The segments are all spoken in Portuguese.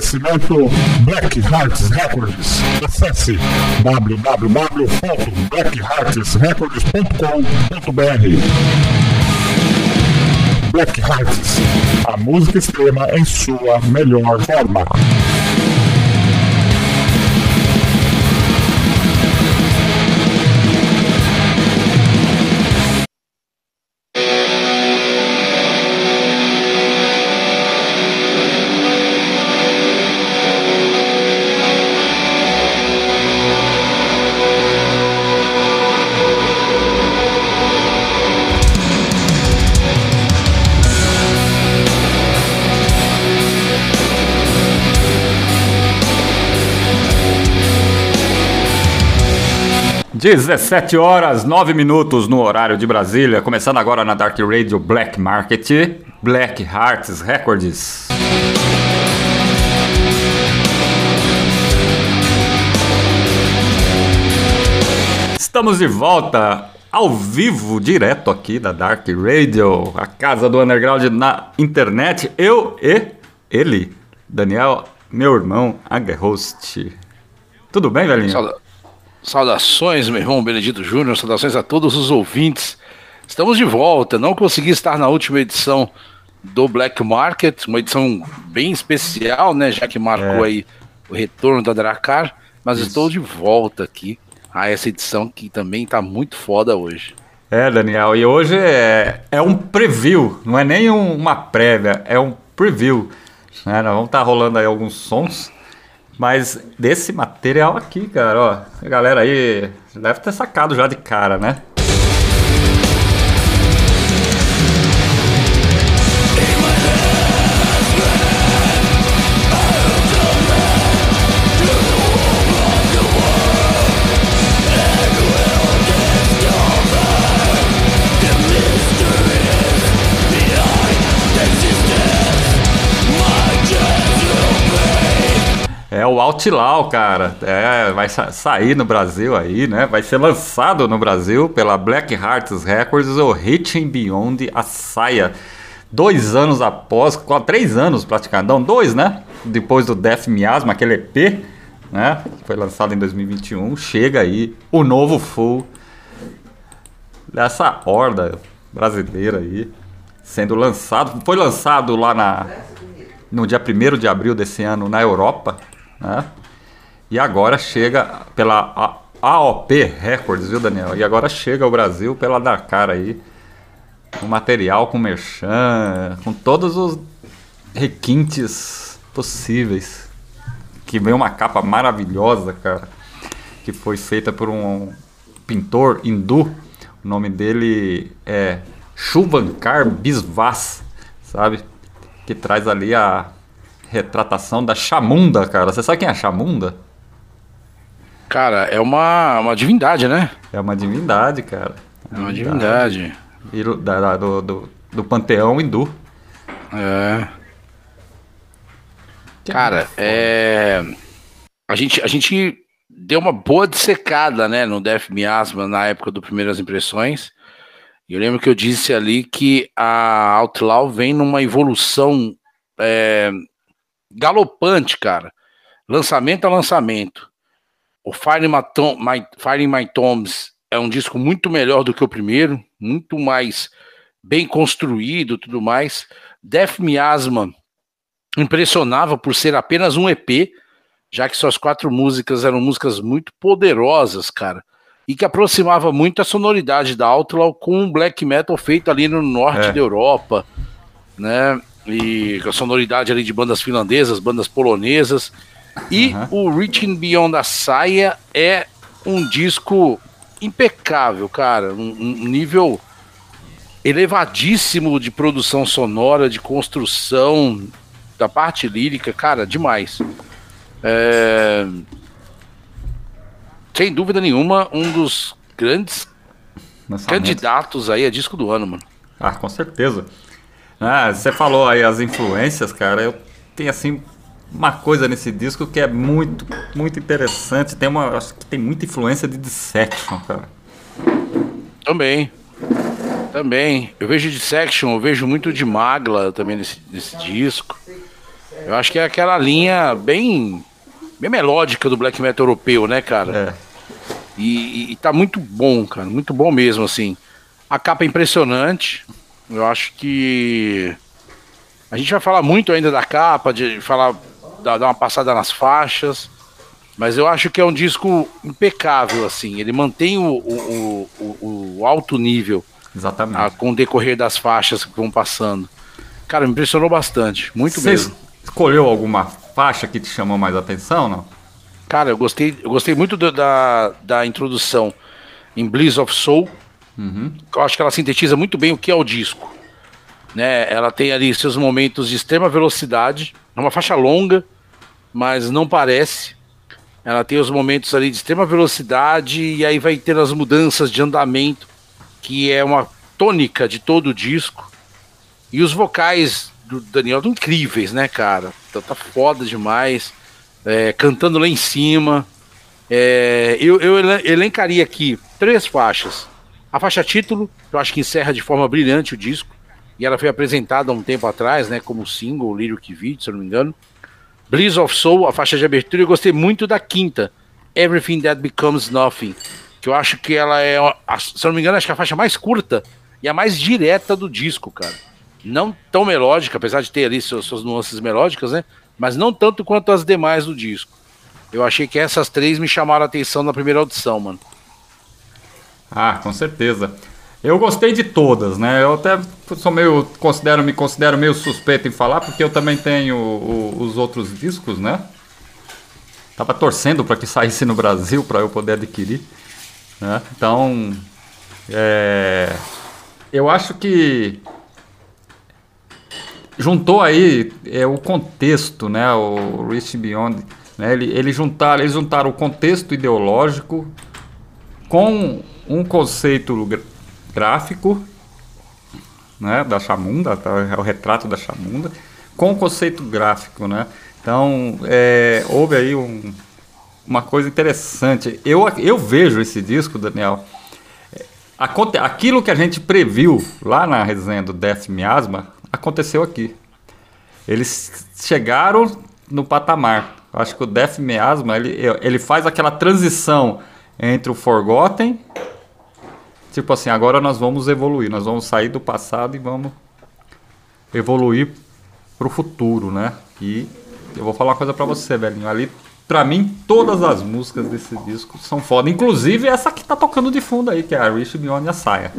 Oferecimento Black Hearts Records. Acesse www.blackheartsrecords.com.br. Black Hearts, a música extrema em sua melhor forma. Dezessete horas, nove minutos no horário de Brasília, começando agora na Dark Radio Black Market, Black Hearts Records. Estamos de volta ao vivo, direto aqui da Dark Radio, a casa do underground na internet. Eu e ele, Daniel, meu irmão, Aguerhost. Tudo bem, velhinho? Sauda- Saudações, meu irmão Benedito Júnior, saudações a todos os ouvintes. Estamos de volta. Não consegui estar na última edição do Black Market, uma edição bem especial, né? Já que marcou É. aí o retorno da Dracar, mas estou de volta aqui a essa edição que também tá muito foda hoje. É, Daniel, e hoje é, é um preview, não é nem um- uma prévia, é um preview. Né? Nós vamos estar rolando aí alguns sons, mas desse material aqui, cara, ó, a galera aí deve ter sacado já de cara, né? Outlaw, cara. É, vai sa- sair no Brasil aí, né? Vai ser lançado no Brasil pela Black Hearts Records o Reaching Beyond a Saia. Dois anos após, quase três anos praticamente, não, dois, né? Depois do Death Miasma, aquele EP, né? Foi lançado em 2021. Chega aí o novo full dessa horda brasileira aí, sendo lançado. Foi lançado lá na, no dia 1 de abril desse ano na Europa, né? E agora chega pela AOP Records, viu, Daniel? E agora chega ao Brasil pela Dakar aí, com material, com merchan, com todos os requintes possíveis. Que vem uma capa maravilhosa, cara, que foi feita por um pintor hindu. O nome dele é Shuvankar Biswas, sabe? Que traz ali a retratação da Chamunda, cara. Você sabe quem é a Chamunda? Cara, é uma, uma divindade, né? É uma divindade, cara. É uma divindade. Do- da- do, do, do panteão hindu. É. Cara, é. A gente, a gente deu uma boa dissecada, né, no Death Miasma na época do Primeiras Impressões. E eu lembro que eu disse ali que a Outlaw vem numa evolução é, galopante, cara. Lançamento a lançamento. O Fire, in My Tom- My- Fire My Tombs é um disco muito melhor do que o primeiro, muito mais bem construído tudo mais. Death Miasma impressionava por ser apenas um EP, já que suas quatro músicas eram músicas muito poderosas, cara, e que aproximava muito a sonoridade da Outlaw com um black metal feito ali no norte É. da Europa, né? E com a sonoridade ali de bandas finlandesas, bandas polonesas. E o Reaching Beyond a Saia é um disco impecável, cara, um, um nível elevadíssimo de produção sonora, de construção, da parte lírica, cara, demais. É, sem dúvida nenhuma, um dos grandes candidatos aí a disco do ano, mano. Ah, com certeza. Ah, você falou aí as influências, cara. Eu tenho assim uma coisa nesse disco que é muito, muito interessante. Tem uma, acho que tem muita influência de Dissection, cara. Também. Também. Eu vejo Dissection, eu vejo muito de Magla também nesse, nesse disco. Eu acho que é aquela linha bem, bem melódica do black metal europeu, né, cara? É. E, e, tá muito bom, cara. Muito bom mesmo, assim. A capa é impressionante. Eu acho que. A gente vai falar muito ainda da capa, de falar, dar uma passada nas faixas. Mas eu acho que é um disco impecável, assim. Ele mantém o, o, o, o alto nível. Exatamente. A, com o decorrer das faixas que vão passando. Cara, me impressionou bastante. Muito Você mesmo. Escolheu alguma faixa que te chamou mais atenção, não? Cara, eu gostei, eu gostei muito do, da, da introdução em Bliss of Soul. Uhum. Eu acho que ela sintetiza muito bem o que é o disco. Né? Ela tem ali seus momentos de extrema velocidade. É uma faixa longa, mas não parece. Ela tem os momentos ali de extrema velocidade e aí vai ter as mudanças de andamento, que é uma tônica de todo o disco. E os vocais do Daniel estão incríveis, né, cara? Tá, tá foda demais é, cantando lá em cima. É, eu, eu elencaria aqui três faixas. A faixa título, eu acho que encerra de forma brilhante o disco. E ela foi apresentada há um tempo atrás, né, como single, Lyric Video, se eu não me engano. Bliss of Soul, a faixa de abertura, eu gostei muito da quinta, Everything That Becomes Nothing. Que eu acho que ela é, se eu não me engano, acho que é a faixa mais curta e a mais direta do disco, cara. Não tão melódica, apesar de ter ali suas, suas nuances melódicas, né? mas não tanto quanto as demais do disco. Eu achei que essas três me chamaram a atenção na primeira audição, mano. Ah, com certeza. Eu gostei de todas, né? Eu até sou meio considero me considero meio suspeito em falar porque eu também tenho o, os outros discos, né? Tava torcendo para que saísse no Brasil para eu poder adquirir, né? Então, é, eu acho que juntou aí é, o contexto, né? O Rich Beyond, né? Ele, ele juntaram, eles juntaram o contexto ideológico com um conceito gráfico, né? Da Chamunda, tá? é o retrato da Chamunda, com conceito gráfico, né? Então, é, houve aí um, uma coisa interessante. Eu, eu vejo esse disco, Daniel, é, aquilo que a gente previu lá na resenha do Death Miasma, aconteceu aqui. Eles chegaram no patamar. Acho que o Death Miasma, ele, ele faz aquela transição entre o Forgotten, tipo assim, agora nós vamos evoluir, nós vamos sair do passado e vamos evoluir para o futuro, né? E eu vou falar uma coisa para você, velhinho. Ali, para mim, todas as músicas desse disco são foda. Inclusive essa que tá tocando de fundo aí, que é a Rich Beyond a Saia.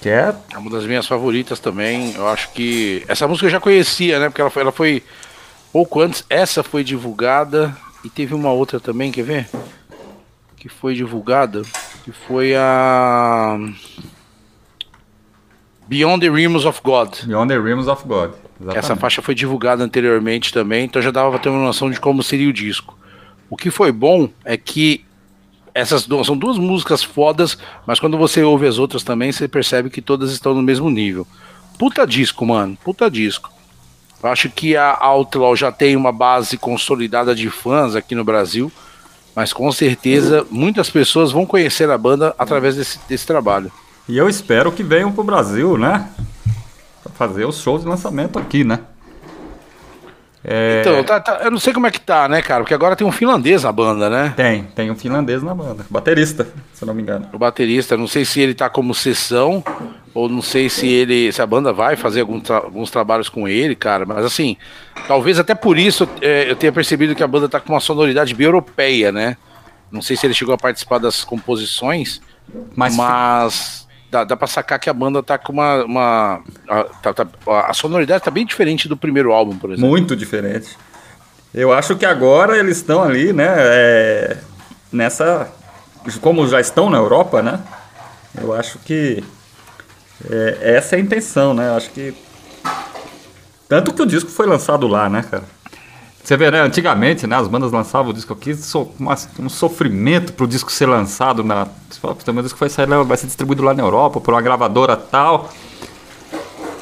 Que é... é uma das minhas favoritas também. Eu acho que. Essa música eu já conhecia, né? Porque ela foi, ela foi pouco antes. Essa foi divulgada. E teve uma outra também, quer ver? Que foi divulgada. Que foi a. Beyond the Realms of God. Beyond the Realms of God. Exatamente. Essa faixa foi divulgada anteriormente também, então já dava pra ter uma noção de como seria o disco. O que foi bom é que essas duas, são duas músicas fodas, mas quando você ouve as outras também, você percebe que todas estão no mesmo nível. Puta disco, mano, puta disco. Eu acho que a Outlaw já tem uma base consolidada de fãs aqui no Brasil, mas com certeza muitas pessoas vão conhecer a banda através desse, desse trabalho. E eu espero que venham pro Brasil, né? Pra fazer os shows de lançamento aqui, né? É... Então, tá, tá, eu não sei como é que tá, né, cara? Porque agora tem um finlandês na banda, né? Tem, tem um finlandês na banda. Baterista, se não me engano. O baterista, não sei se ele tá como sessão, ou não sei se ele. se a banda vai fazer algum tra alguns trabalhos com ele, cara. Mas assim, talvez até por isso é, eu tenha percebido que a banda tá com uma sonoridade bem europeia, né? Não sei se ele chegou a participar das composições, mas. mas dá, dá pra sacar que a banda tá com uma. uma a, tá, tá, a sonoridade tá bem diferente do primeiro álbum, por exemplo. Muito diferente. Eu acho que agora eles estão ali, né? É, nessa. Como já estão na Europa, né? Eu acho que é, essa é a intenção, né? Acho que. Tanto que o disco foi lançado lá, né, cara? Você vê, né? Antigamente, né? As bandas lançavam o disco aqui, so, uma, um sofrimento pro disco ser lançado na. O disco vai, sair, vai ser distribuído lá na Europa, por uma gravadora tal.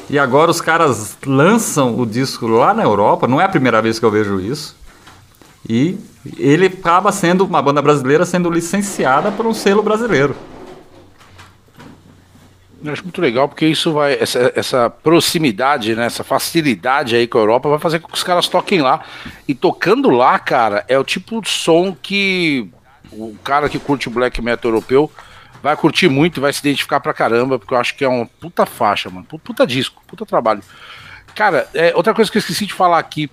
E agora os caras lançam o disco lá na Europa, não é a primeira vez que eu vejo isso. E ele acaba sendo uma banda brasileira sendo licenciada por um selo brasileiro. Eu acho muito legal porque isso vai, essa, essa proximidade, né, essa facilidade aí com a Europa vai fazer com que os caras toquem lá. E tocando lá, cara, é o tipo de som que o cara que curte o black metal europeu vai curtir muito e vai se identificar pra caramba, porque eu acho que é uma puta faixa, mano. Puta disco, puta trabalho. Cara, é, outra coisa que eu esqueci de falar aqui.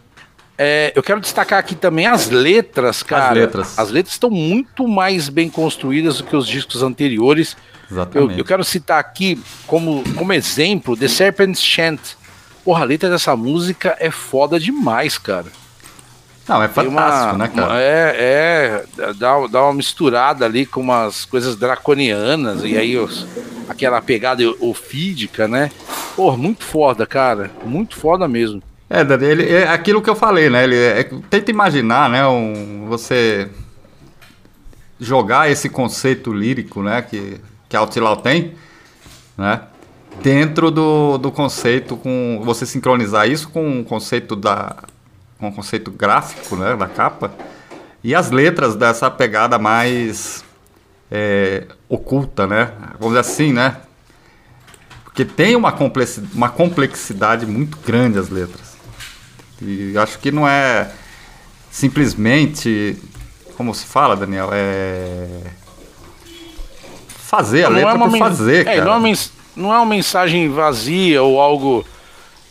É, eu quero destacar aqui também as letras, cara. As letras. As letras estão muito mais bem construídas do que os discos anteriores. Exatamente. Eu, eu, quero citar aqui como, como exemplo The Serpent's Chant. Porra, a letra dessa música é foda demais, cara. Não, é fantástico, uma, né, cara? Uma, é, é dá, dá uma misturada ali com umas coisas draconianas e aí os, aquela pegada ofídica, né? Porra, muito foda, cara. Muito foda mesmo. É, Dani, ele, é aquilo que eu falei, né? Ele é, tenta imaginar, né? Um, você jogar esse conceito lírico, né? Que que a Altilau tem, né? Dentro do, do conceito com você sincronizar isso com o conceito da com o conceito gráfico, né, da capa e as letras dessa pegada mais é, oculta, né? Vamos dizer assim, né? Porque tem uma complexidade, uma complexidade muito grande as letras. E acho que não é simplesmente, como se fala, Daniel, é fazer a não letra é por fazer, é, Não, é uma, não é uma mensagem vazia ou algo,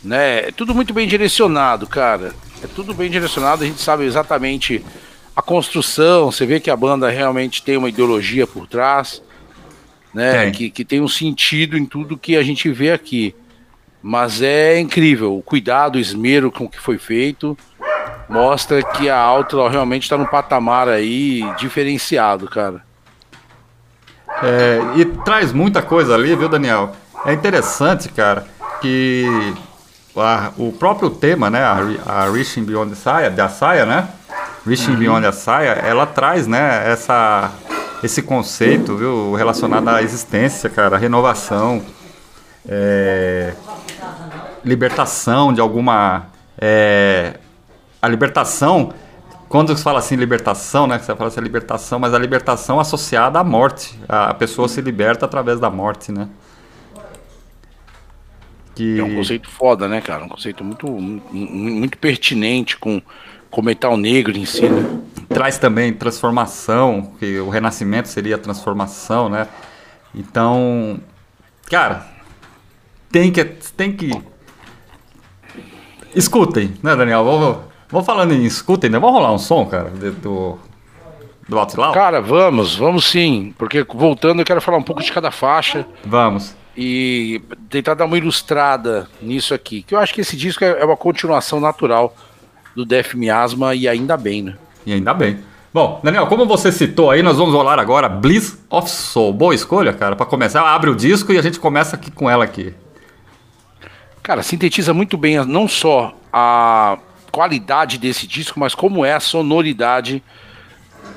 né? É tudo muito bem direcionado, cara. É tudo bem direcionado, a gente sabe exatamente a construção, você vê que a banda realmente tem uma ideologia por trás, né? Que, que tem um sentido em tudo que a gente vê aqui. Mas é incrível, o cuidado, o esmero com o que foi feito mostra que a Outlaw realmente está num patamar aí diferenciado, cara. É, e traz muita coisa ali, viu, Daniel? É interessante, cara, que a, o próprio tema, né, a, a Reaching Beyond the Saia, da Saia, né? Reaching uhum. Beyond the Saia, ela traz, né, essa, esse conceito, viu, relacionado à existência, cara, renovação, é, libertação de alguma... É, a libertação quando se fala assim libertação, né? Você fala assim libertação, mas a libertação associada à morte. A pessoa se liberta através da morte, né? Que... É um conceito foda, né, cara? Um conceito muito, muito pertinente com, com metal negro em si, né? Traz também transformação, que o renascimento seria a transformação, né? Então, cara, tem que, tem que escutem, né, Daniel? Vamos, Vamos falando em escuta ainda, vamos rolar um som, cara, do, do Outlaw? Cara, vamos, vamos sim. Porque voltando, eu quero falar um pouco de cada faixa. Vamos. E tentar dar uma ilustrada nisso aqui. Que eu acho que esse disco é, é uma continuação natural do Def Miasma e ainda bem, né? E ainda bem. Bom, Daniel, como você citou aí, nós vamos rolar agora Bliss of Soul. Boa escolha, cara, para começar. Abre o disco e a gente começa aqui com ela aqui. Cara, sintetiza muito bem não só a qualidade desse disco, mas como é a sonoridade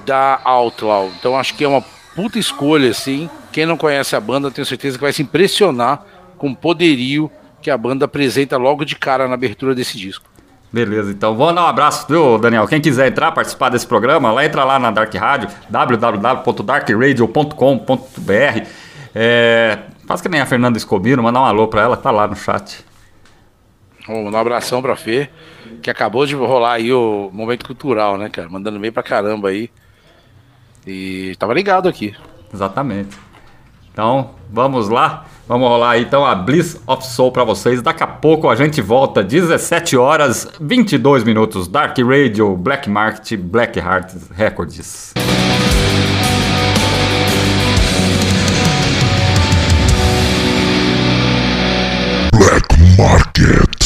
da Outlaw. Então acho que é uma puta escolha, assim. Quem não conhece a banda, tenho certeza que vai se impressionar com o poderio que a banda apresenta logo de cara na abertura desse disco. Beleza, então vamos dar um abraço, viu, Daniel? Quem quiser entrar, participar desse programa, lá entra lá na Dark Radio, www.darkradio.com.br. É, faz que nem a Fernanda Escobino, mandar um alô pra ela, tá lá no chat. Um abração pra Fê que acabou de rolar aí o momento cultural, né, cara? Mandando bem pra caramba aí. E tava ligado aqui. Exatamente. Então, vamos lá. Vamos rolar aí então a Bliss of Soul para vocês. Daqui a pouco a gente volta, 17 horas 22 minutos. Dark Radio, Black Market, Black Heart Records. Black Market.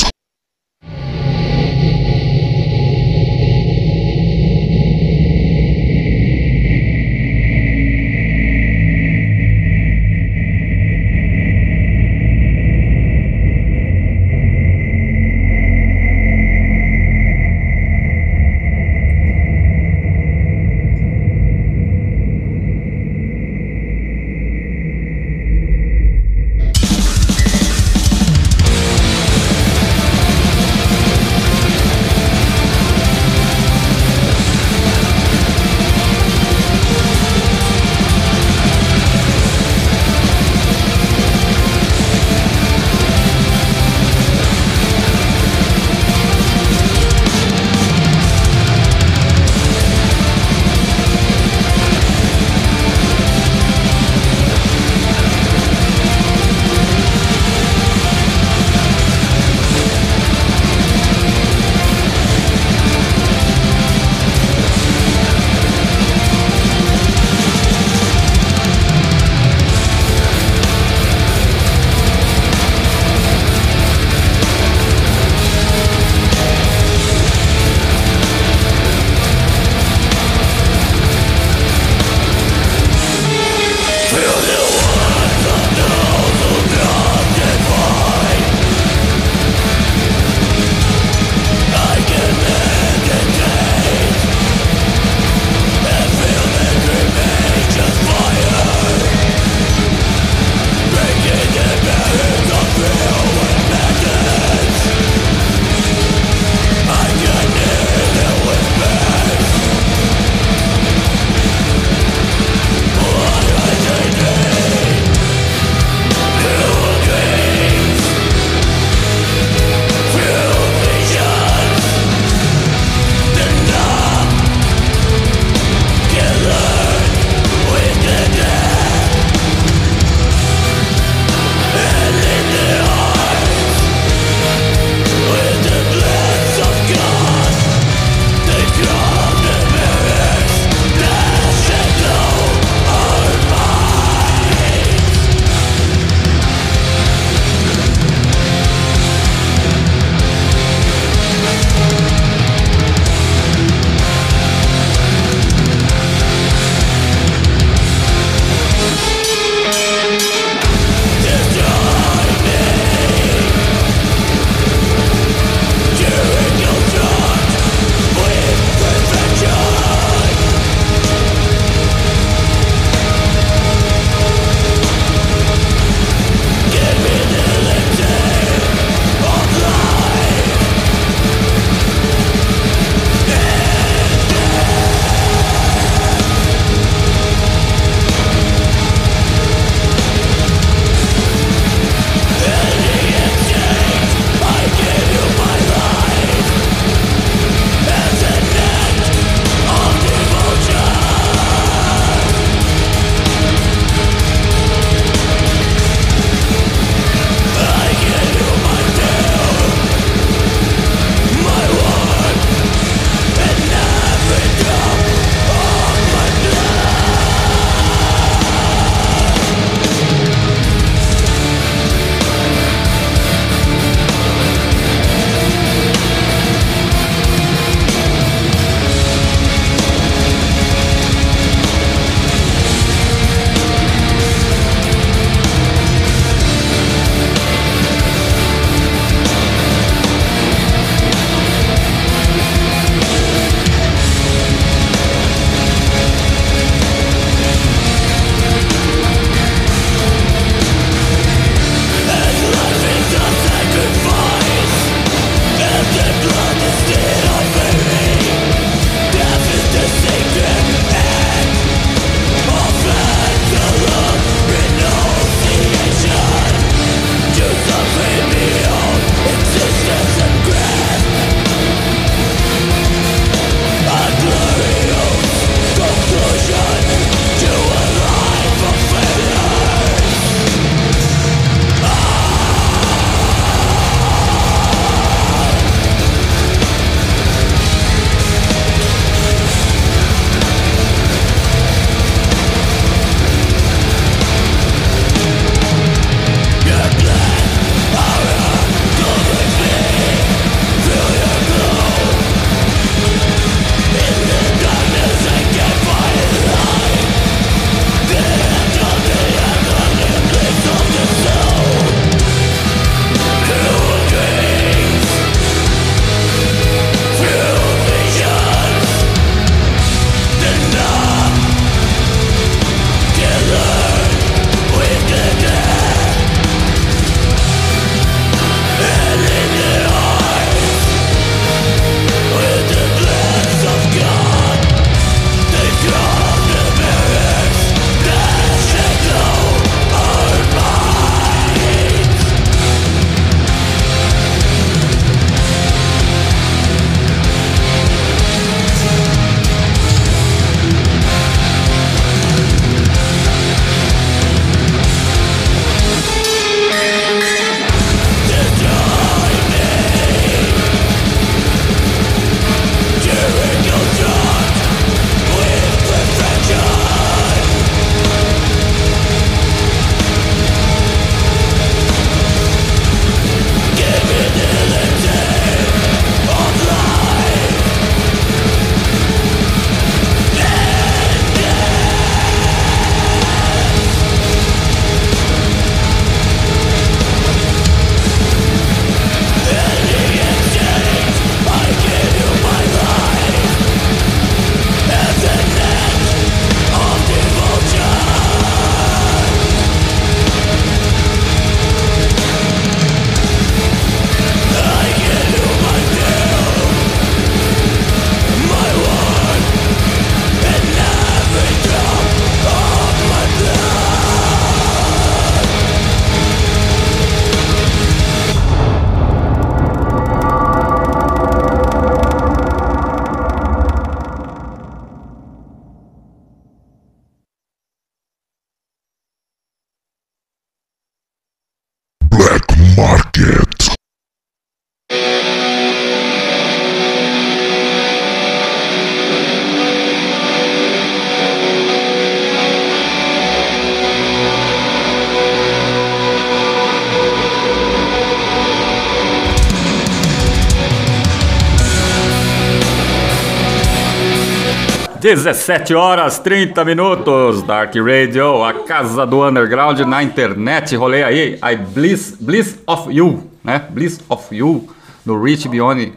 17 horas 30 minutos, Dark Radio, a casa do underground na internet. Rolei aí, I Bliss, Bliss of You, né? Bliss of You, do Reach Beyond,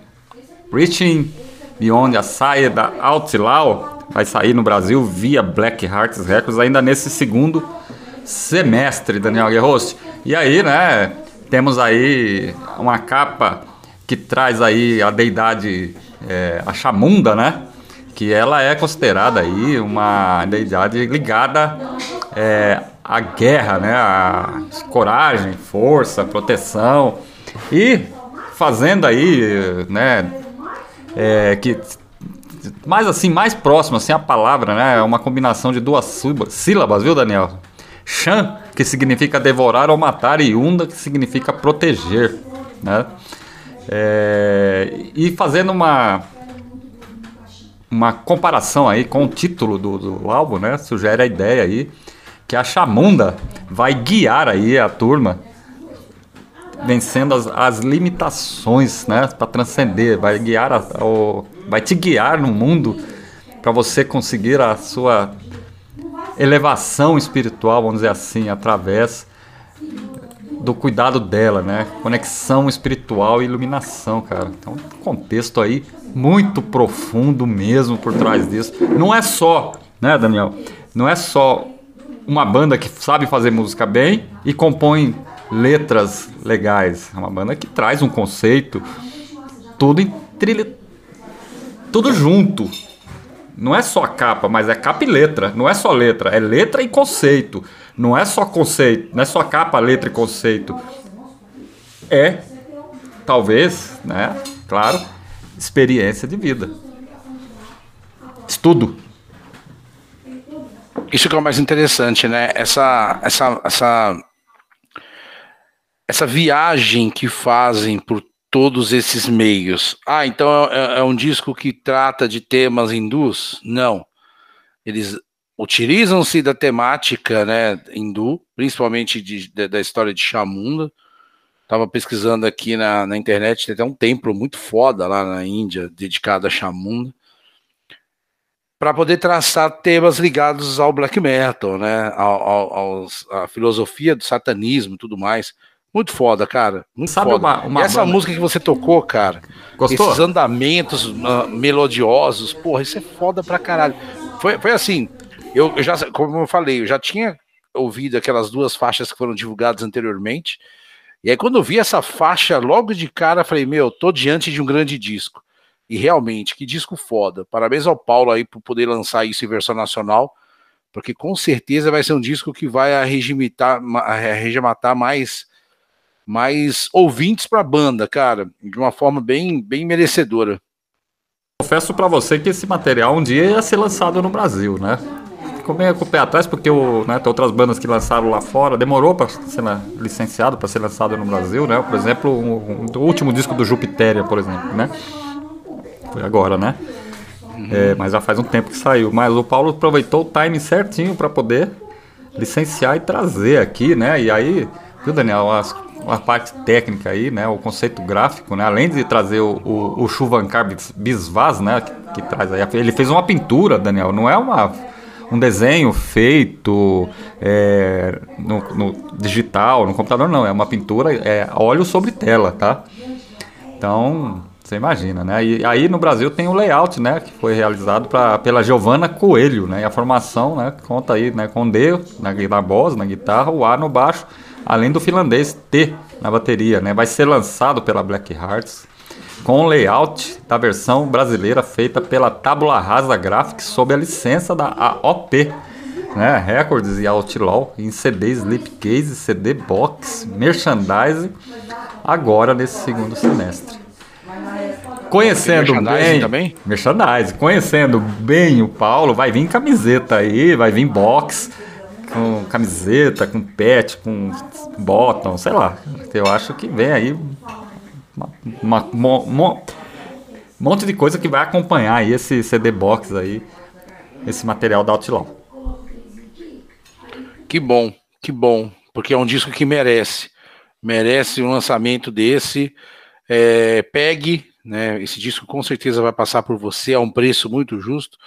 Reaching Beyond a saia da Outlaw. Vai sair no Brasil via Black Hearts Records ainda nesse segundo semestre, Daniel Guerrost. E aí, né, temos aí uma capa que traz aí a deidade, é, a chamunda, né? Que ela é considerada aí uma deidade ligada é, à guerra, né? A coragem, força, proteção e fazendo aí, né? É, que mais assim, mais próximo assim a palavra, né? É uma combinação de duas sílabas, viu, Daniel? Shan, que significa devorar ou matar, e Unda, que significa proteger, né? É, e fazendo uma uma comparação aí com o título do, do álbum, né? Sugere a ideia aí que a Chamunda vai guiar aí a turma vencendo as, as limitações, né? Para transcender, vai guiar, a, o, vai te guiar no mundo para você conseguir a sua elevação espiritual, vamos dizer assim, através do cuidado dela, né? Conexão espiritual e iluminação, cara. Então, contexto aí muito profundo mesmo por trás disso. Não é só, né, Daniel? Não é só uma banda que sabe fazer música bem e compõe letras legais. É uma banda que traz um conceito, tudo em trilha, tudo junto. Não é só capa, mas é capa e letra. Não é só letra, é letra e conceito. Não é só conceito, não é só capa, letra e conceito. É, talvez, né? Claro, experiência de vida. Estudo. Isso que é o mais interessante, né? Essa, essa, essa, essa viagem que fazem por todos esses meios. Ah, então é, é um disco que trata de temas hindus? Não. Eles utilizam-se da temática né, hindu, principalmente de, de, da história de Chamunda. Estava pesquisando aqui na, na internet, tem até um templo muito foda lá na Índia, dedicado a Chamunda, para poder traçar temas ligados ao black metal, né, ao, ao, aos, à filosofia do satanismo e tudo mais. Muito foda, cara. Muito Sabe foda. Uma, uma essa banda... música que você tocou, cara. Gostou? Esses andamentos uh, melodiosos, porra, isso é foda pra caralho. Foi, foi assim, eu, já, como eu falei, eu já tinha ouvido aquelas duas faixas que foram divulgadas anteriormente. E aí, quando eu vi essa faixa, logo de cara, falei, meu, tô diante de um grande disco. E realmente, que disco foda. Parabéns ao Paulo aí por poder lançar isso em versão nacional, porque com certeza vai ser um disco que vai arregimentar, mais, mais ouvintes pra banda, cara, de uma forma bem, bem merecedora. Confesso para você que esse material um dia ia ser lançado no Brasil, né? Ficou meio com o pé atrás, porque o, né, tem outras bandas que lançaram lá fora, demorou para ser licenciado, para ser lançado no Brasil, né? Por exemplo, um, um, o último disco do Jupitéria, por exemplo, né? Foi agora, né? É, mas já faz um tempo que saiu. Mas o Paulo aproveitou o time certinho para poder licenciar e trazer aqui, né? E aí, viu, Daniel, as, a parte técnica aí, né? O conceito gráfico, né? Além de trazer o, o, o Chuvankar Bisvaz, né? Que, que, traz aí. Ele fez uma pintura, Daniel. Não é uma um desenho feito é, no, no, digital, no computador, não. É uma pintura, é óleo sobre tela, tá? Então, você imagina, né? E aí no Brasil tem o layout, né? Que foi realizado pra, pela Giovanna Coelho, né? E a formação, né? Conta aí, né? Com D na, na voz, na guitarra, o A no baixo, além do finlandês T na bateria, né? Vai ser lançado pela Black Hearts com layout da versão brasileira feita pela Tabula Rasa Graphics sob a licença da AOP, né, Records e Outlaw, em CD Slipcase, CD Box, Merchandise, agora nesse segundo semestre. Conhecendo bem. Também? Merchandise. Conhecendo bem o Paulo, vai vir camiseta aí, vai vir box com camiseta, com pet, com bottom, sei lá. Eu acho que vem aí uma, uma, uma, monte de coisa que vai acompanhar aí esse CD box aí, esse material da Outlaw. Que bom, que bom, porque é um disco que merece, merece um lançamento desse. É, pegue, né? Esse disco com certeza vai passar por você a um preço muito justo.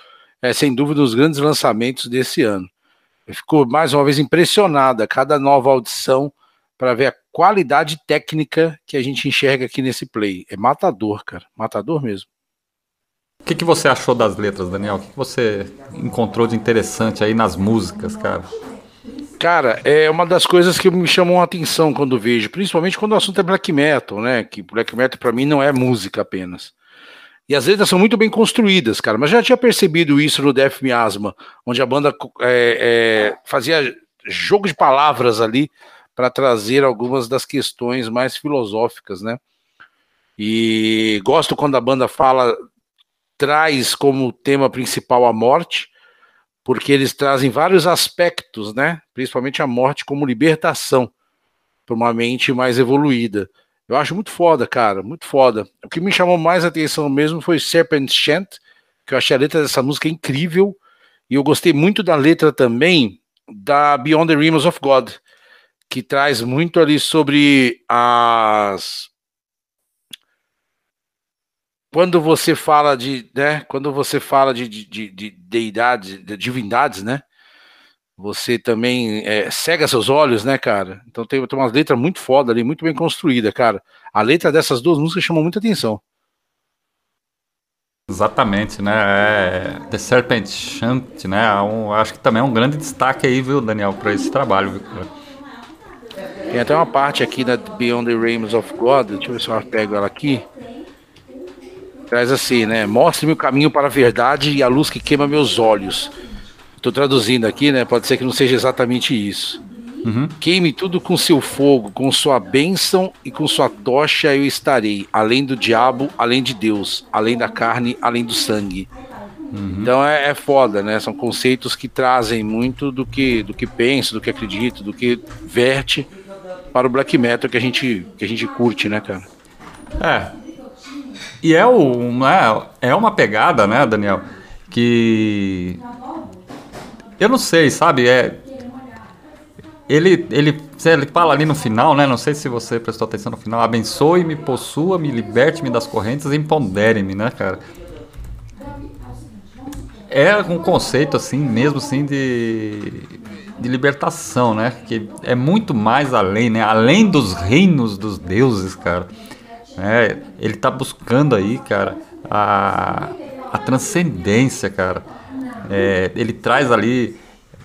É sem dúvida um dos grandes lançamentos desse ano. Eu fico mais uma vez impressionada cada nova audição para ver a qualidade técnica que a gente enxerga aqui nesse play. É matador, cara. Matador mesmo. O que, que você achou das letras, Daniel? O que, que você encontrou de interessante aí nas músicas, cara? Cara, é uma das coisas que me chamam a atenção quando vejo, principalmente quando o assunto é black metal, né? Que black metal para mim não é música apenas. E as letras são muito bem construídas, cara. Mas já tinha percebido isso no Death Miasma, onde a banda é, é, fazia jogo de palavras ali para trazer algumas das questões mais filosóficas, né? E gosto quando a banda fala, traz como tema principal a morte, porque eles trazem vários aspectos, né? Principalmente a morte como libertação para uma mente mais evoluída. Eu acho muito foda, cara, muito foda. O que me chamou mais atenção mesmo foi Serpent Chant, que eu achei a letra dessa música incrível, e eu gostei muito da letra também da Beyond the Realms of God, que traz muito ali sobre as quando você fala de, né, quando você fala de, de, de deidades, de divindades, né, você também é, cega seus olhos, né, cara? Então tem, tem uma letra muito foda ali, muito bem construída, cara. A letra dessas duas músicas chamou muita atenção. Exatamente, né? É, The Serpent Chant, né? É um, acho que também é um grande destaque aí, viu, Daniel, para esse trabalho. Viu? Tem até uma parte aqui na Beyond the Realms of God, deixa eu ver se eu pego ela aqui traz assim, né? Mostre-me o caminho para a verdade e a luz que queima meus olhos. Estou traduzindo aqui, né? Pode ser que não seja exatamente isso. Uhum. Queime tudo com seu fogo, com sua bênção e com sua tocha eu estarei, além do diabo, além de Deus, além da carne, além do sangue. Uhum. Então é, é, foda, né? São conceitos que trazem muito do que, do que penso, do que acredito, do que verte para o black metal que a gente, que a gente curte, né, cara? É, e é, uma, é uma pegada, né, Daniel? Que. Eu não sei, sabe? É, ele, ele, ele fala ali no final, né? Não sei se você prestou atenção no final. Abençoe-me, possua-me, liberte-me das correntes e empodere-me, né, cara? É um conceito assim, mesmo assim, de, de libertação, né? Que é muito mais além, né? Além dos reinos dos deuses, cara. É, ele está buscando aí, cara, a, a transcendência, cara. É, ele traz ali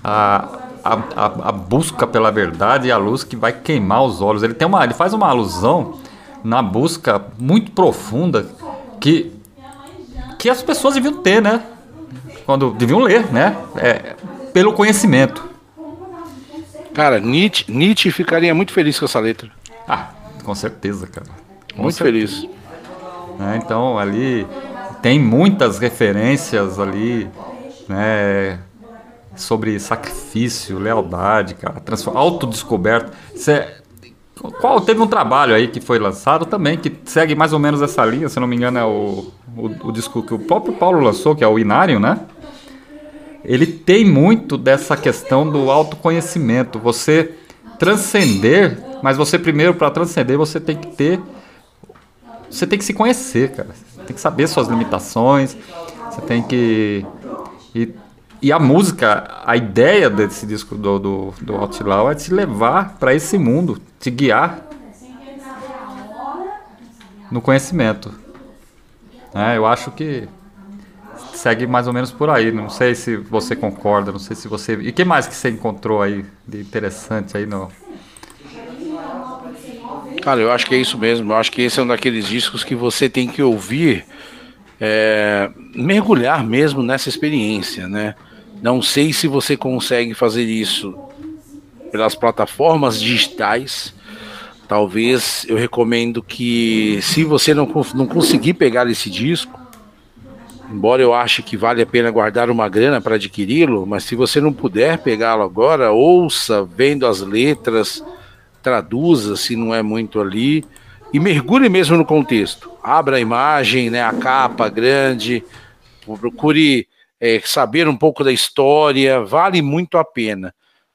a, a, a, busca pela verdade e a luz que vai queimar os olhos. Ele tem uma, ele faz uma alusão na busca muito profunda que que as pessoas deviam ter, né? Quando deviam ler, né? É, pelo conhecimento. Cara, Nietzsche, Nietzsche ficaria muito feliz com essa letra. Ah, com certeza, cara. Muito feliz. Né? Então ali tem muitas referências ali, né? Sobre sacrifício, lealdade, cara, autodescoberta. É, qual teve um trabalho aí que foi lançado também que segue mais ou menos essa linha, se não me engano é o, o, o disco que o próprio Paulo lançou, que é o Inário, né? Ele tem muito dessa questão do autoconhecimento, você transcender, mas você primeiro para transcender você tem que ter você tem que se conhecer, cara. Você tem que saber suas limitações. Você tem que. E, e a música, a ideia desse disco do, do, do Outlaw é te levar para esse mundo, te guiar no conhecimento. É, eu acho que segue mais ou menos por aí. Não sei se você concorda, não sei se você. E que mais que você encontrou aí de interessante aí no, Cara, eu acho que é isso mesmo. Eu acho que esse é um daqueles discos que você tem que ouvir, é, mergulhar mesmo nessa experiência, né? Não sei se você consegue fazer isso pelas plataformas digitais. Talvez eu recomendo que, se você não, não conseguir pegar esse disco, embora eu ache que vale a pena guardar uma grana para adquiri-lo, mas se você não puder pegá-lo agora, ouça, vendo as letras, traduza se não é muito ali e mergulhe mesmo no contexto. Abra a imagem, né, a capa grande, procure é, saber um pouco da história, vale muito a pena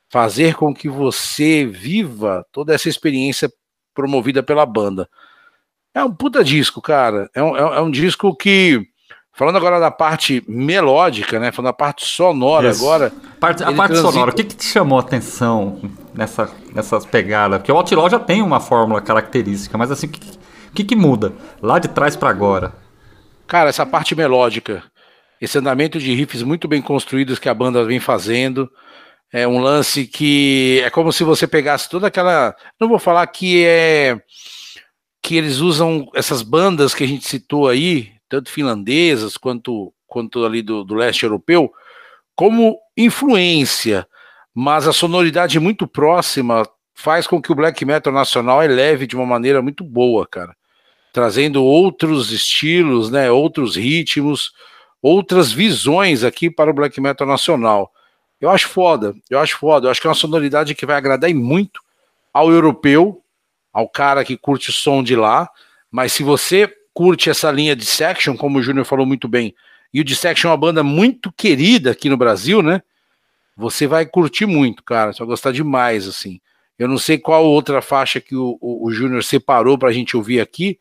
fazer com que você viva toda essa experiência promovida pela banda. É um puta disco, cara. É um, é um é disco que Falando agora da parte melódica, né? Falando da parte sonora Isso. agora. Parte, a parte transita... sonora, o que, que te chamou a atenção nessa, nessas pegadas? Porque o Outlaw já tem uma fórmula característica, mas assim, o que, que, que muda lá de trás para agora? Cara, essa parte melódica, esse andamento de riffs muito bem construídos que a banda vem fazendo. É um lance que é como se você pegasse toda aquela. Não vou falar que é. Que eles usam essas bandas que a gente citou aí, tanto finlandesas quanto, quanto ali do, do leste europeu, como influência, mas a sonoridade muito próxima faz com que o black metal nacional eleve de uma maneira muito boa, cara. Trazendo outros estilos, né, outros ritmos, outras visões aqui para o black metal nacional. Eu acho foda, eu acho foda, eu acho que é uma sonoridade que vai agradar muito ao europeu, ao cara que curte o som de lá, mas se você curte essa linha de Section, como o Júnior falou muito bem, e o Dissection é uma banda muito querida aqui no Brasil, né? Você vai curtir muito, cara. Você vai gostar demais, assim. Eu não sei qual outra faixa que o, o, o Júnior separou pra gente ouvir aqui,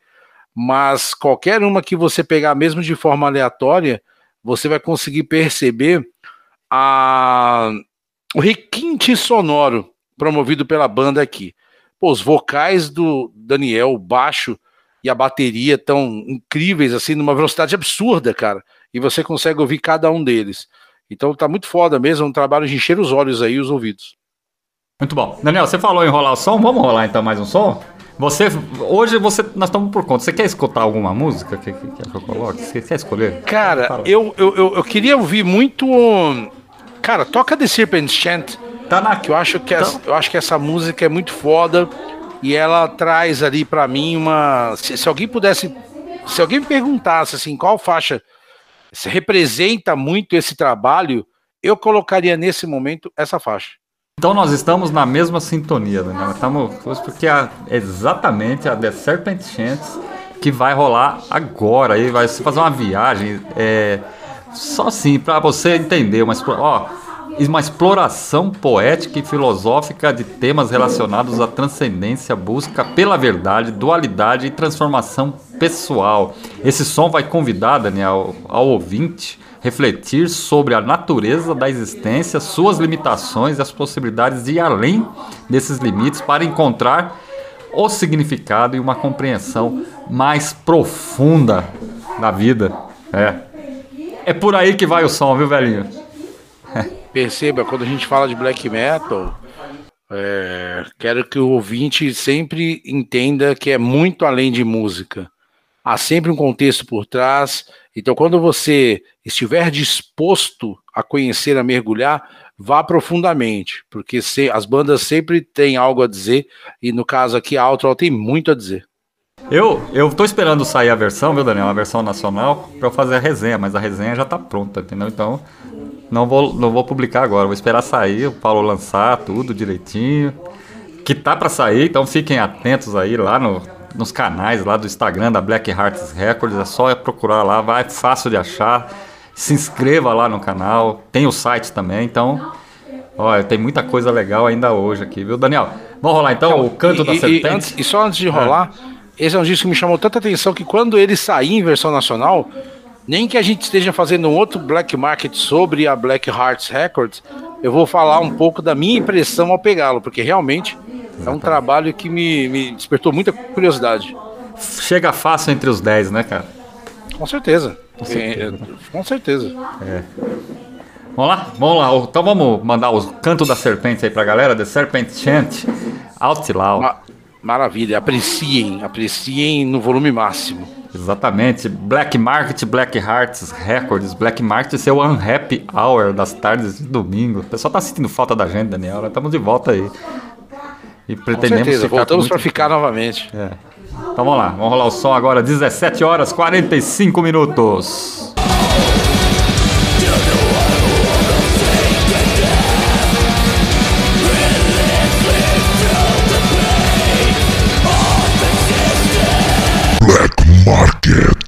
mas qualquer uma que você pegar, mesmo de forma aleatória, você vai conseguir perceber a, o requinte sonoro promovido pela banda aqui. Pô, os vocais do Daniel, o baixo, e a bateria tão incríveis, assim, numa velocidade absurda, cara. E você consegue ouvir cada um deles. Então tá muito foda mesmo, um trabalho de encher os olhos aí, os ouvidos. Muito bom. Daniel, você falou em rolar o som, vamos rolar então mais um som? Você, hoje você, nós estamos por conta. Você quer escutar alguma música que, que, que eu coloque? Você quer escolher? Cara, eu, eu, eu, eu, queria ouvir muito. Cara, toca The Serpent Chant. Tá na... que eu acho que, essa, eu acho que essa música é muito foda e ela traz ali para mim uma. Se, se, alguém pudesse. Se alguém me perguntasse assim, qual faixa se representa muito esse trabalho, eu colocaria nesse momento essa faixa. Então nós estamos na mesma sintonia, Daniel. Estamos porque é exatamente a The Serpent Chance que vai rolar agora. Aí vai fazer uma viagem. É, só assim, para você entender, mas ó, uma exploração poética e filosófica de temas relacionados à transcendência, busca pela verdade, dualidade e transformação pessoal. Esse som vai convidar, Daniel, ao ouvinte refletir sobre a natureza da existência, suas limitações e as possibilidades de ir além desses limites para encontrar o significado e uma compreensão mais profunda da vida. É. É por aí que vai o som, viu, velhinho? Perceba, quando a gente fala de black metal, é, quero que o ouvinte sempre entenda que é muito além de música. Há sempre um contexto por trás. Então, quando você estiver disposto a conhecer, a mergulhar, vá profundamente, porque se, as bandas sempre têm algo a dizer, e no caso aqui a Outlaw tem muito a dizer. Eu, eu esperando sair a versão, viu, Daniel? A versão nacional, para fazer a resenha, mas a resenha já tá pronta, entendeu? Então, não vou, não vou publicar agora, vou esperar sair, o Paulo lançar tudo direitinho. Que tá para sair, então fiquem atentos aí lá no, nos canais lá do Instagram da Black Hearts Records, é só procurar lá, vai fácil de achar. Se inscreva lá no canal, tem o site também, então Olha, tem muita coisa legal ainda hoje aqui, viu, Daniel? Vamos rolar então, então o canto e, da serpente? E, antes, e só antes de rolar, é. esse é um disco que me chamou tanta atenção que quando ele sair em versão nacional, nem que a gente esteja fazendo um outro Black Market sobre a Black Hearts Records, eu vou falar um pouco da minha impressão ao pegá-lo, porque realmente é um trabalho que me, me despertou muita curiosidade. Chega fácil entre os 10, né, cara? Com certeza. Com certeza. É, com certeza. É. Vamos lá? Vamos lá. Então vamos mandar o canto da serpente aí pra galera, The Serpent Chant, Outlaw. Ma maravilha, apreciem, apreciem no volume máximo. Exatamente. Black Market, Black Hearts Records. Black Market é o Unhappy Hour das tardes de domingo. O pessoal tá sentindo falta da gente, Daniel. Estamos de volta aí. E pretendemos Com certeza, voltamos para ficar novamente. É. Então vamos lá, vamos rolar o som agora, 17 horas 45 minutos. Market.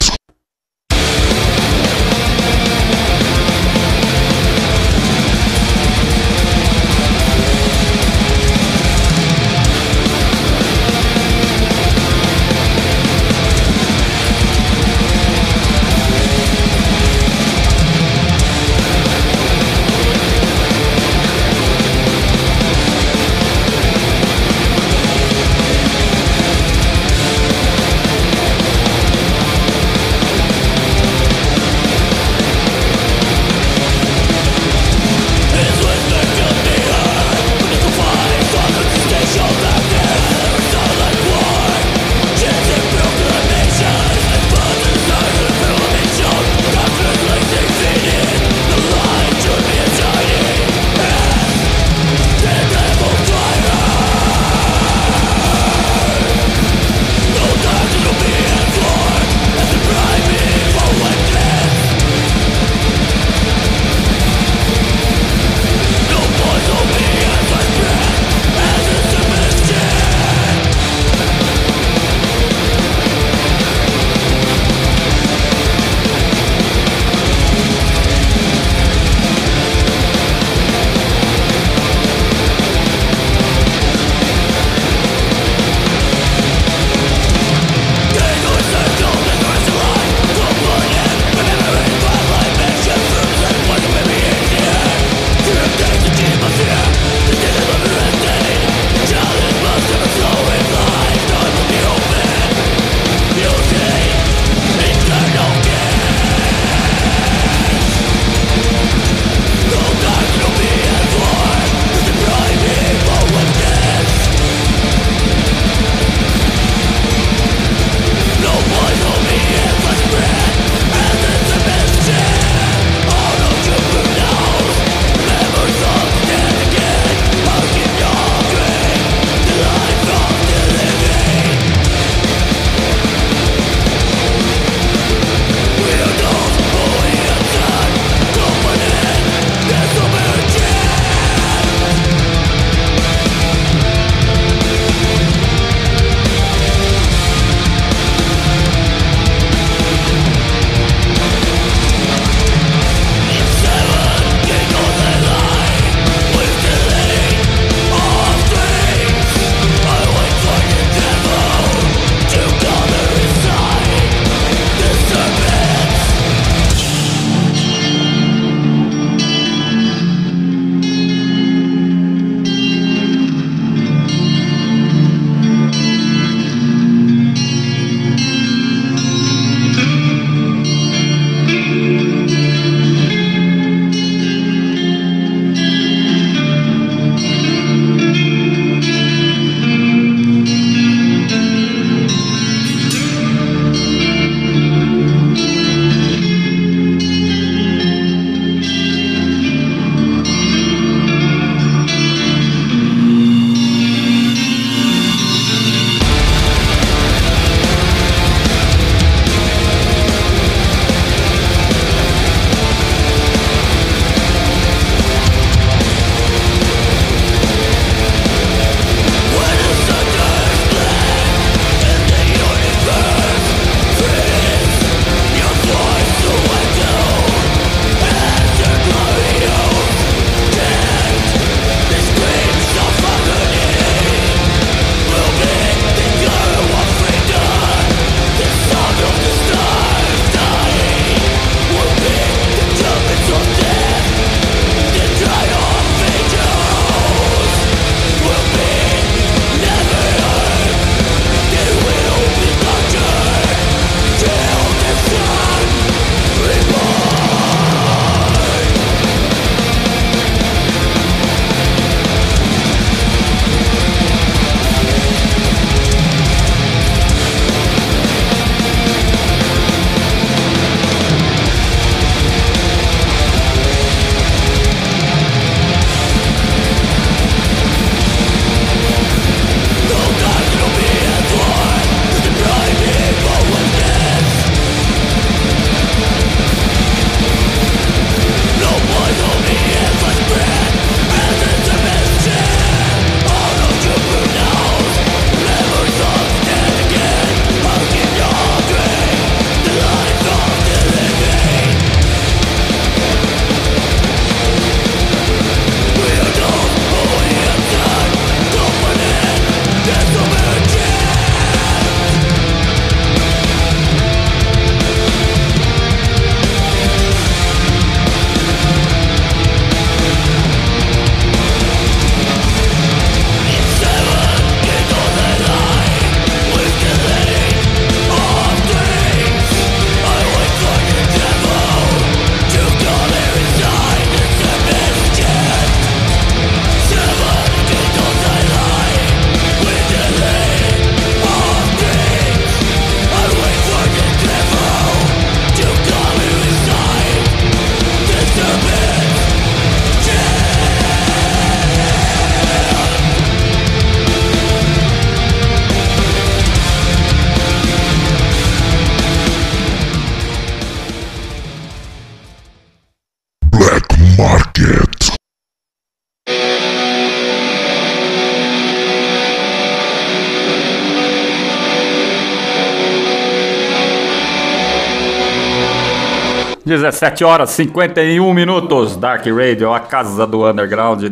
17 horas 51 minutos. Dark Radio, a casa do underground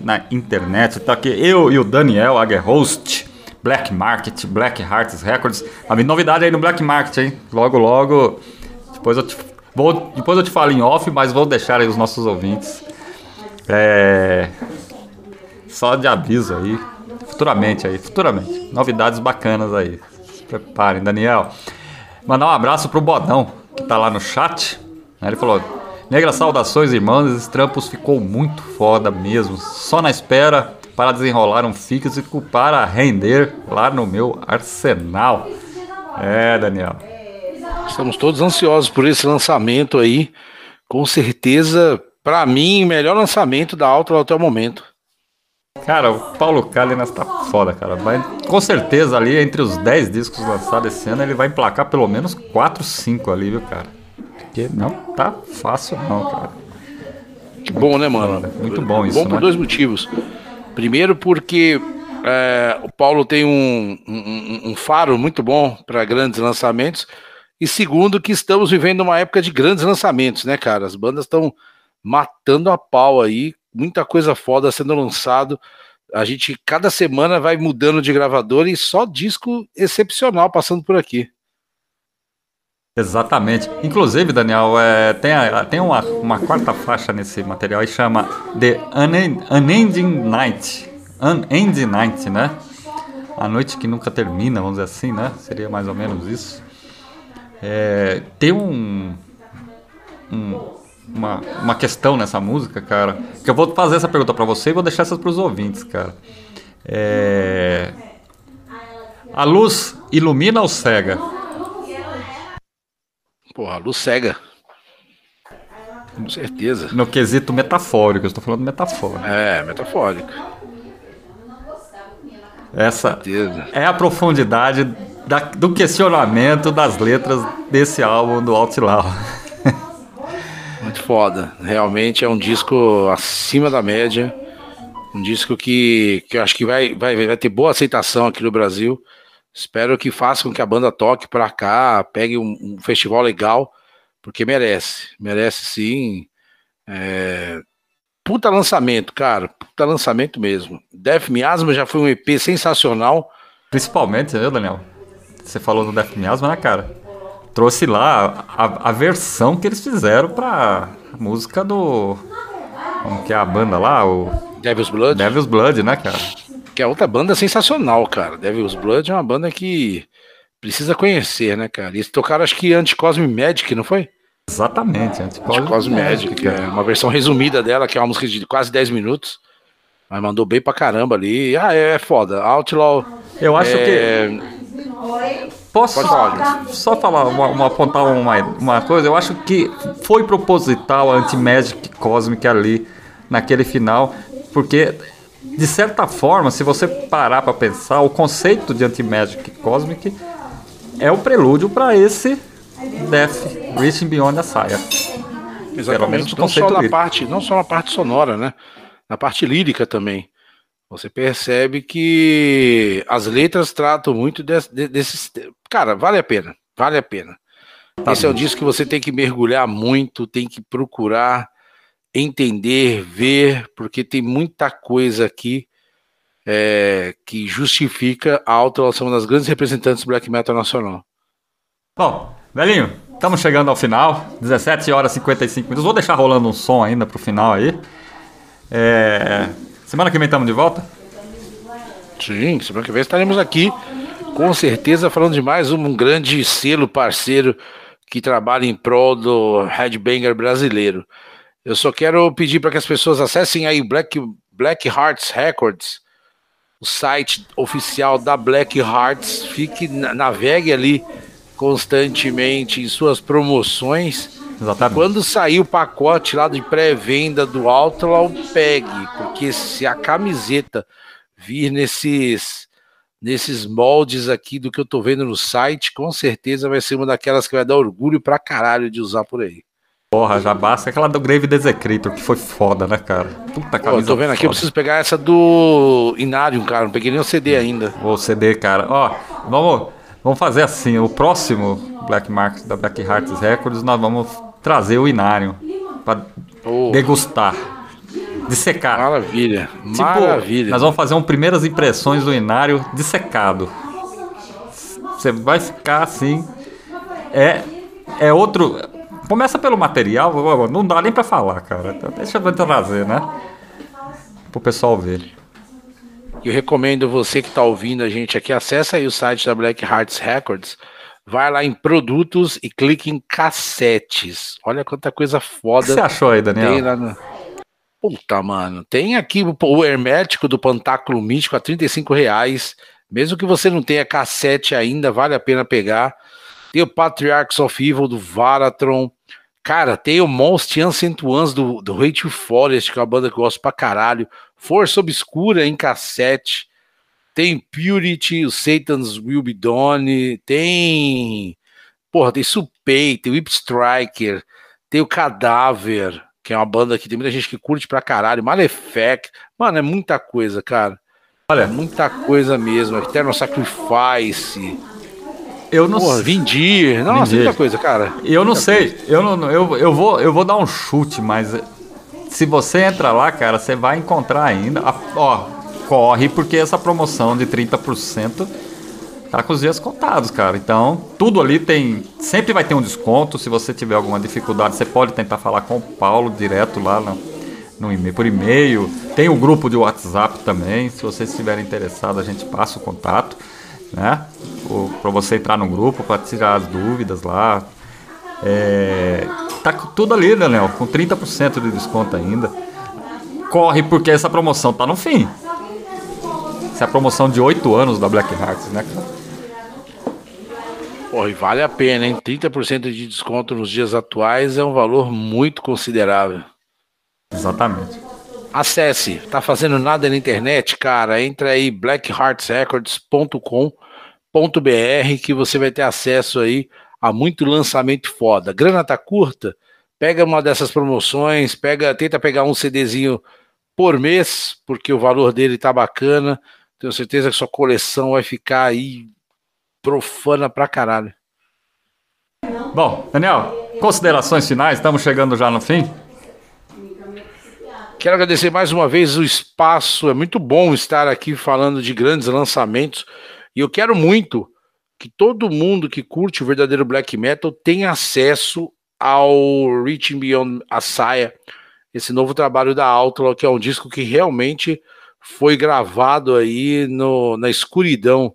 na internet. Tá aqui eu e o Daniel Agerhost. Black Market, Black Hearts Records. A minha novidade aí no Black Market, hein? Logo, logo. Depois eu te, vou, depois eu te falo em off, mas vou deixar aí os nossos ouvintes. É. Só de aviso aí. Futuramente aí, futuramente. Novidades bacanas aí. Se preparem, Daniel. Mandar um abraço pro Bodão, que tá lá no chat. Ele falou: Negra, saudações, irmãos. Esse trampos ficou muito foda mesmo. Só na espera para desenrolar um físico para render lá no meu arsenal. É, Daniel. Estamos todos ansiosos por esse lançamento aí. Com certeza, para mim, melhor lançamento da Alto até o momento. Cara, o Paulo Calinas tá foda, cara. Vai, com certeza ali, entre os 10 discos lançados esse ano, ele vai emplacar pelo menos 4, 5 ali, viu, cara? Porque não tá fácil não, cara. Que bom, né, mano? Muito bom isso, Bom por né? dois motivos. Primeiro porque é, o Paulo tem um, um, um faro muito bom para grandes lançamentos. E segundo que estamos vivendo uma época de grandes lançamentos, né, cara? As bandas estão matando a pau aí, muita coisa foda sendo lançado. A gente cada semana vai mudando de gravador e só disco excepcional passando por aqui. Exatamente. Inclusive, Daniel, é, tem, a- tem uma, uma quarta faixa nesse material e chama The Unen- Unending Night. Unending Night, né? A noite que nunca termina, vamos dizer assim, né? Seria mais ou menos isso. É, tem um, um- uma, uma questão nessa música, cara, que eu vou fazer essa pergunta pra você e vou deixar essas pros ouvintes, cara. É, a luz ilumina ou cega? Porra, luz cega. Com certeza. No quesito metafórico, eu estou falando metafórico. É, metafórico. Essa é a profundidade da- do questionamento das letras desse álbum do Outlaw. Muito foda. Realmente é um disco acima da média. Um disco que, que eu acho que vai, vai, vai ter boa aceitação aqui no Brasil. Espero que faça com que a banda toque pra cá, pegue um, um festival legal, porque merece. Merece sim. É, Puta lançamento, cara. Puta lançamento mesmo. Death Miasma já foi um EP sensacional. Principalmente, né, Daniel? Você falou do Death Miasma, né, cara? Trouxe lá a, a versão que eles fizeram pra música do. Como que é a banda lá? O Devil's Blood. Devil's Blood, né, cara? Que é outra banda sensacional, cara. Devil's Blood é uma banda que precisa conhecer, né, cara? Eles tocaram, acho que Anticosme Magic, não foi? Exatamente, Anticosme Anticosme Magic, que é uma versão resumida dela, que é uma música de quase 10 minutos. Mas mandou bem pra caramba ali. Ah, é, é foda. Outlaw. Eu acho que. é, Posso Pode falar, só falar, uma, uma- apontar uma, uma coisa? Eu acho que foi proposital a Anti-Magic Cosmic ali, naquele final, porque, de certa forma, se você parar para pensar, o conceito de Anti-Magic Cosmic é o prelúdio para esse Death Reaching Beyond the Saia. Exatamente. Não só, na parte, não só na parte sonora, né? Na parte lírica também. Você percebe que as letras tratam muito des- de- desses. Cara, vale a pena. Vale a pena. Esse é um disco que você tem que mergulhar muito, tem que procurar entender, ver, porque tem muita coisa aqui é, que justifica a ser uma das grandes representantes do black metal nacional. Bom, velhinho, estamos chegando ao final. 17 horas e 55 minutos. Vou deixar rolando um som ainda pro final aí. É, Semana que vem estamos de volta? Sim, semana que vem estaremos aqui, com certeza, falando de mais um grande selo parceiro que trabalha em prol do headbanger brasileiro. Eu só quero pedir para que as pessoas acessem aí Black, Black Hearts Records, o site oficial da Black Hearts. Fique, na- navegue ali constantemente em suas promoções. Exatamente. Quando sair o pacote lá de pré-venda do Outlaw, pegue, porque se a camiseta vir nesses nesses moldes aqui do que eu tô vendo no site, com certeza vai ser uma daquelas que vai dar orgulho pra caralho de usar por aí. Porra, já basta aquela do Grave Desecrator, que foi foda, né, cara? Puta Pô, camisa eu tô vendo aqui, eu foda. preciso pegar essa do Inarium, cara, não peguei nem o CD ainda. O CD, cara. Ó, vamos, vamos fazer assim, o próximo Black Market da Black Hearts Records, nós vamos trazer o Inário para Oh, degustar, dissecar. maravilha. Tipo, Maravilha. nós vamos fazer um primeiras impressões do Inário dissecado. Você vai ficar assim. É, é outro. Começa pelo material, não dá nem pra falar, cara. Então, Deixa eu trazer, né? Pro pessoal ver. Eu recomendo você que está ouvindo a gente aqui, acessa aí o site da Black Hearts Records, vai lá em produtos e clique em cassetes. Olha quanta coisa O que foda você achou aí, Daniel? no... Puta, mano. Tem aqui o, hermético do Pantáculo Místico a 35 reais. Mesmo que você não tenha cassete ainda, vale a pena pegar. Tem o Patriarchs of Evil do Varatron. Cara, tem o Most Ancient Ones do, do Rachel Forest, que é uma banda que eu gosto pra caralho. Força Obscura em cassete. Tem Purity, o Satan's Will Be Done. Tem. Porra, tem Supei, tem Whip Striker. Tem o Cadáver, que é uma banda que tem muita gente que curte pra caralho. Malefect. Mano, é muita coisa, cara. É Olha, muita coisa mesmo. Eternal Sacrifice. Eu não Porra, Vindir. Nossa, Vindir. muita coisa, cara. Eu não sei, eu, não, eu, eu, vou, eu vou dar um chute, mas se você entra lá, cara, você vai encontrar ainda. a- ó, corre, porque essa promoção de 30% tá com os dias contados, cara. Então, tudo ali tem. Sempre vai ter um desconto. Se você tiver alguma dificuldade, você pode tentar falar com o Paulo direto lá no, no e-mail, por e-mail. Tem o grupo de WhatsApp também. Se vocês estiverem interessados, a gente passa o contato, né? Para você entrar no grupo, para tirar as dúvidas lá. É, tá tudo ali, Daniel, com 30% de desconto ainda. Corre porque essa promoção tá no fim. Essa é a promoção de 8 anos da Black Hearts, né, cara? Porra, e vale a pena, hein? 30% de desconto nos dias atuais é um valor muito considerável. Exatamente. Acesse, tá fazendo nada na internet, cara? Entra aí blackheartsrecords.com.br que você vai ter acesso aí a muito lançamento foda. Grana tá curta? Pega uma dessas promoções, pega, tenta pegar um CDzinho por mês, porque o valor dele tá bacana. Tenho certeza que sua coleção vai ficar aí profana pra caralho. Bom, Daniel, considerações finais, estamos chegando já no fim. Quero agradecer mais uma vez o espaço. É muito bom estar aqui falando de grandes lançamentos. E eu quero muito que todo mundo que curte o verdadeiro black metal tenha acesso ao Reaching Beyond a Saia, esse novo trabalho da Outlaw, que é um disco que realmente foi gravado aí no, na escuridão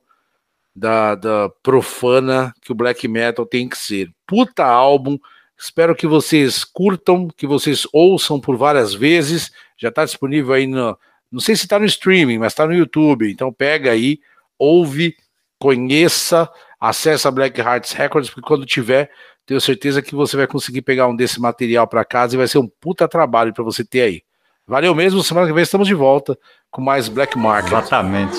da, da profana que o black metal tem que ser. Puta álbum. Espero que vocês curtam, que vocês ouçam por várias vezes. Já está disponível aí no. Não sei se está no streaming, mas está no YouTube. Então pega aí, ouve, conheça, acessa Black Hearts Records, porque quando tiver, tenho certeza que você vai conseguir pegar um desse material para casa e vai ser um puta trabalho para você ter aí. Valeu mesmo, semana que vem estamos de volta com mais Black Market. Exatamente.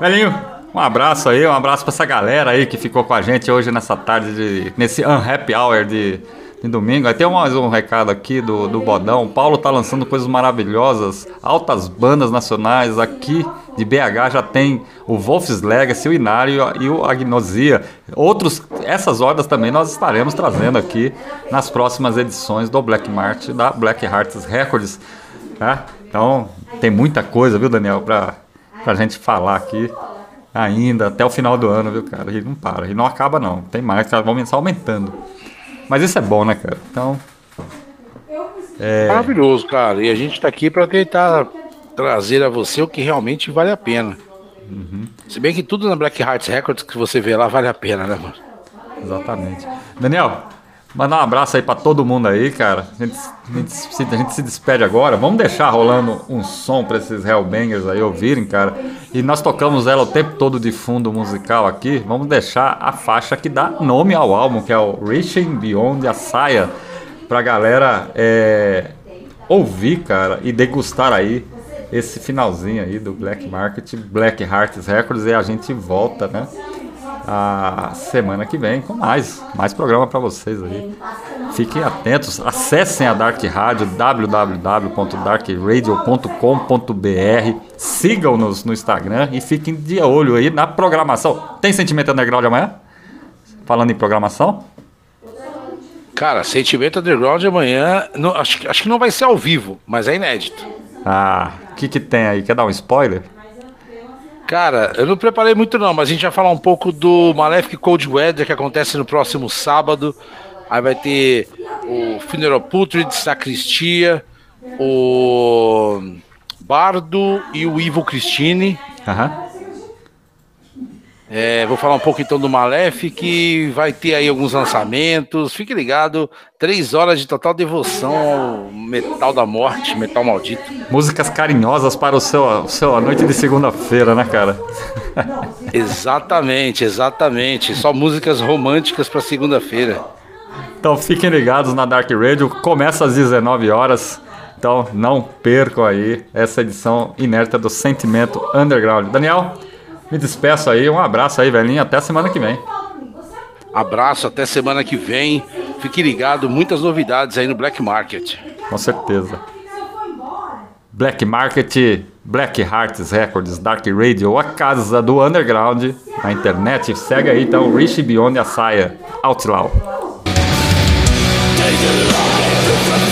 Velhinho, um abraço aí, um abraço pra essa galera aí que ficou com a gente hoje nessa tarde, de, nesse Unhappy Hour de, de domingo. Aí tem mais um recado aqui do, do Bodão. O Paulo tá lançando coisas maravilhosas, altas bandas nacionais aqui de BH já tem o Wolf's Legacy, o Inário e o Agnosia. Outros, essas ordens também nós estaremos trazendo aqui nas próximas edições do Black March da Black Hearts Records. Tá? Então tem muita coisa, viu, Daniel, pra, pra gente falar aqui ainda até o final do ano, viu, cara? E não para, e não acaba não. Tem mais, cara, vão só aumentando. Mas isso é bom, né, cara? Então, Maravilhoso, cara. E a gente tá aqui para tentar trazer a você o que realmente vale a pena. Se bem que tudo na Black Hearts Records que você vê lá vale a pena, né, mano? exatamente. Daniel, mandar um abraço aí pra todo mundo aí, cara. A gente, a gente se, a gente se despede agora. Vamos deixar rolando um som pra esses Hellbangers aí ouvirem, cara. E nós tocamos ela o tempo todo de fundo musical aqui. Vamos deixar a faixa que dá nome ao álbum, que é o Reaching Beyond a Saia. Pra galera é, ouvir, cara, e degustar aí esse finalzinho aí do Black Market, Black Hearts Records. E a gente volta, né? A semana que vem com mais, mais programa para vocês aí. Fiquem atentos, acessem a Dark Radio www.darkradio.com.br, sigam-nos no Instagram e fiquem de olho aí na programação. Tem Sentimento Underground amanhã? Falando em programação? Cara, Sentimento Underground amanhã, não, acho, acho que não vai ser ao vivo, mas é inédito. Ah, o que, que tem aí? Quer dar um spoiler? Cara, eu não preparei muito não, mas a gente vai falar um pouco do Malefic Cold Weather que acontece no próximo sábado. Aí vai ter o Funeral Putrid, Sacristia, o Bardo e o Ivo Christine. Aham. É, vou falar um pouco então do Malefic, vai ter aí alguns lançamentos. Fique ligado, três horas de total devoção ao metal da morte, metal maldito. Músicas carinhosas para o seu, o seu a noite de segunda-feira, né, cara? Exatamente, exatamente. Só músicas românticas para segunda-feira. Então fiquem ligados na Dark Radio, começa às 19 horas. Então não percam aí essa edição inédita do Sentimento Underground. Daniel, me despeço aí, um abraço aí, velhinho, até semana que vem. Abraço, até semana que vem. Fique ligado, muitas novidades aí no Black Market. Com certeza. Black Market, Black Hearts Records, Dark Radio, a casa do underground na internet. Segue aí então Rich Beyond a Saia, Outlaw. Take